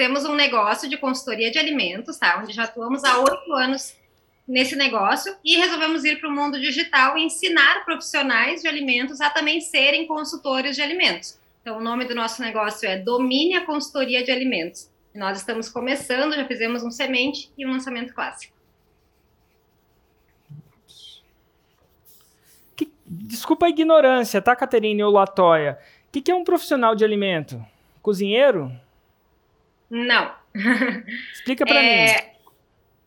temos um negócio de consultoria de alimentos, tá? Onde já atuamos há oito anos nesse negócio e resolvemos ir para o mundo digital e ensinar profissionais de alimentos a também serem consultores de alimentos. Então, o nome do nosso negócio é Domine a Consultoria de Alimentos. nós estamos começando, já fizemos um semente e um lançamento clássico. Que, desculpa a ignorância, tá, Caterine ou Latoya? O que, que é um profissional de alimento? Cozinheiro? Não. Explica para é, mim.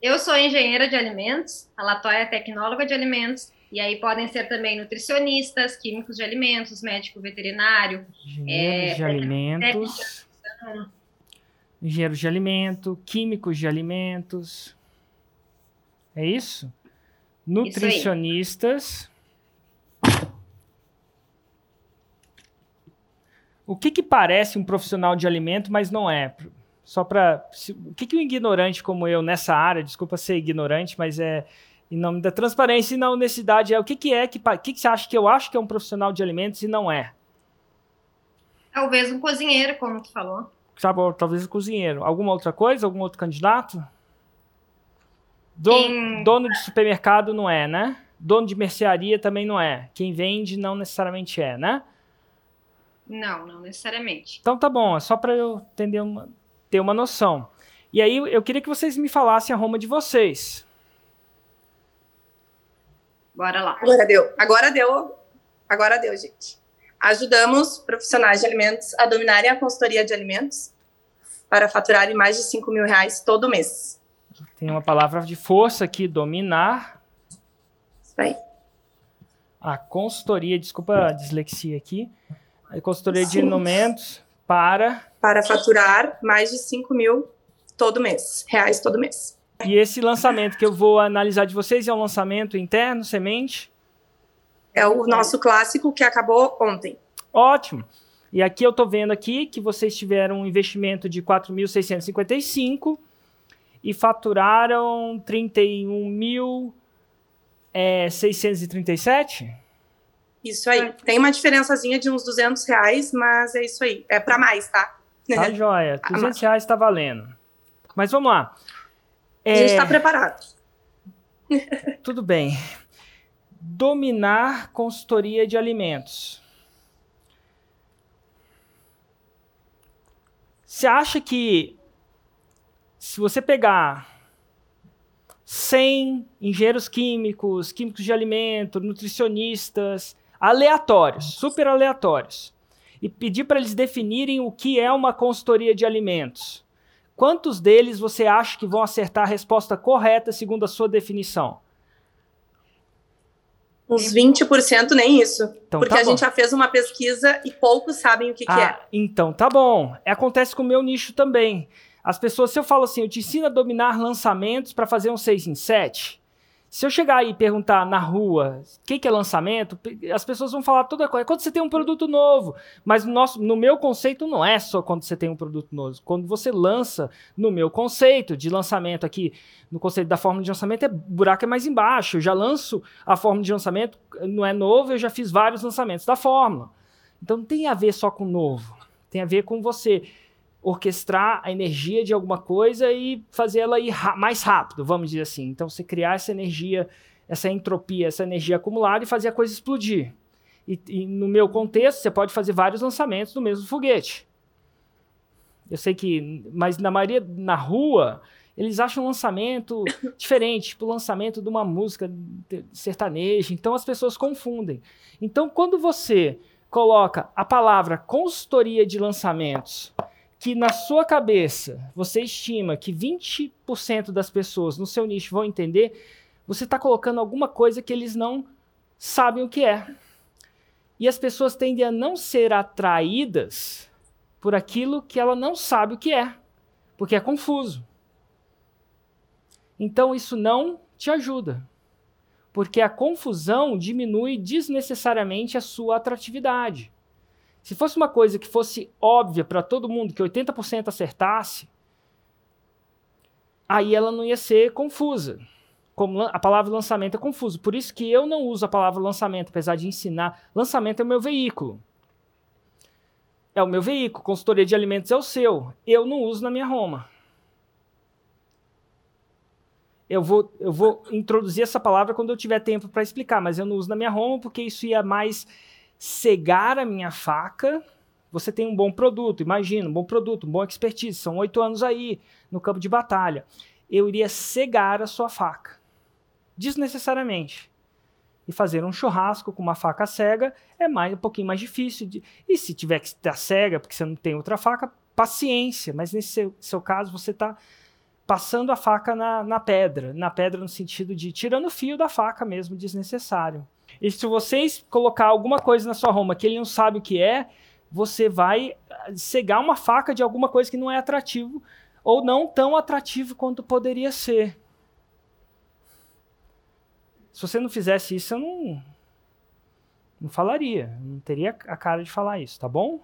Eu sou engenheira de alimentos, a Latoya é tecnóloga de alimentos, e aí podem ser também nutricionistas, químicos de alimentos, médico veterinário. Engenheiros é, de alimentos. Engenheiros de alimento, químicos de alimentos. É isso? Nutricionistas. Isso o que, que parece um profissional de alimento, mas não é? Só para. O que, que um ignorante como eu nessa área, desculpa ser ignorante, mas é em nome da transparência e na honestidade, é o que, que é que, que, que você acha que eu acho que é um profissional de alimentos e não é? Talvez um cozinheiro, como tu falou. Sabe, talvez um cozinheiro. Alguma outra coisa? Algum outro candidato? Dono, Quem... dono de supermercado não é, né? Dono de mercearia também não é. Quem vende não necessariamente é, né? Não, não necessariamente. Então tá bom, é só para eu entender uma, ter uma noção. E aí eu queria que vocês me falassem a Roma de vocês. Bora lá. Agora deu. Agora deu. Agora deu, gente. Ajudamos profissionais de alimentos a dominarem a consultoria de alimentos para faturarem mais de 5 mil reais todo mês. Tem uma palavra de força aqui, dominar. Isso aí. A consultoria, desculpa a dislexia aqui. A consultoria Sim. de alimentos para... Para faturar mais de 5 mil todo mês, reais todo mês. E esse lançamento que eu vou analisar de vocês é um lançamento interno, semente? É o nosso clássico que acabou ontem. Ótimo. E aqui eu estou vendo aqui que vocês tiveram um investimento de 4.655 e faturaram 31.637? É, isso aí. Tem uma diferençazinha de uns 200 reais, mas é isso aí. É para mais, tá? Tá joia. 200 reais está valendo. Mas vamos lá. É... A gente está preparado. Tudo bem. Dominar consultoria de alimentos. Você acha que se você pegar 100 engenheiros químicos, químicos de alimento, nutricionistas, aleatórios, super aleatórios, e pedir para eles definirem o que é uma consultoria de alimentos, quantos deles você acha que vão acertar a resposta correta segundo a sua definição? Uns 20% nem isso. Então, porque tá a gente já fez uma pesquisa e poucos sabem o que, ah, que é. Então, tá bom. Acontece com o meu nicho também. As pessoas, se eu falo assim, eu te ensino a dominar lançamentos para fazer um 6 em 7, se eu chegar e perguntar na rua o que, que, é lançamento, as pessoas vão falar toda coisa. É quando você tem um produto novo. Mas no, nosso, no meu conceito não é só quando você tem um produto novo. Quando você lança, no meu conceito de lançamento aqui, no conceito da fórmula de lançamento, é buraco é mais embaixo. Eu já lanço a fórmula de lançamento, não é novo, eu já fiz vários lançamentos da fórmula. Então não tem a ver só com novo. Tem a ver com você orquestrar a energia de alguma coisa e fazer ela ir mais rápido, vamos dizer assim. Então, você criar essa energia, essa entropia, essa energia acumulada e fazer a coisa explodir. E, e, no meu contexto, você pode fazer vários lançamentos do mesmo foguete. Eu sei que, mas na maioria, na rua, eles acham um lançamento diferente, tipo o lançamento de uma música sertaneja. Então as pessoas confundem. Então, quando você coloca a palavra consultoria de lançamentos que na sua cabeça você estima que 20% das pessoas no seu nicho vão entender, você está colocando alguma coisa que eles não sabem o que é. E as pessoas tendem a não ser atraídas por aquilo que ela não sabe o que é, porque é confuso. Então isso não te ajuda, porque a confusão diminui desnecessariamente a sua atratividade. Se fosse uma coisa que fosse óbvia para todo mundo, que 80% acertasse, aí ela não ia ser confusa. Como a palavra lançamento é confuso. Por isso que eu não uso a palavra lançamento, apesar de ensinar. Lançamento é o meu veículo. é o meu veículo, consultoria de alimentos é o seu. Eu não uso na minha Roma. Eu vou, eu vou introduzir essa palavra quando eu tiver tempo para explicar, mas eu não uso na minha Roma porque isso ia mais cegar a minha faca. Você tem um bom produto, imagina, um bom produto, um bom expertise, são oito anos aí no campo de batalha. Eu iria cegar a sua faca, desnecessariamente e fazer um churrasco com uma faca cega é mais um pouquinho mais difícil. De... E se tiver que estar cega porque você não tem outra faca, paciência. Mas nesse seu, seu caso você está passando a faca na, na pedra, na pedra no sentido de tirando o fio da faca mesmo, desnecessário. E se vocês colocar alguma coisa na sua Roma que ele não sabe o que é, você vai ah, cegar uma faca de alguma coisa que não é atrativo ou não tão atrativo quanto poderia ser. Se você não fizesse isso, eu não, não falaria. Não teria a cara de falar isso, tá bom?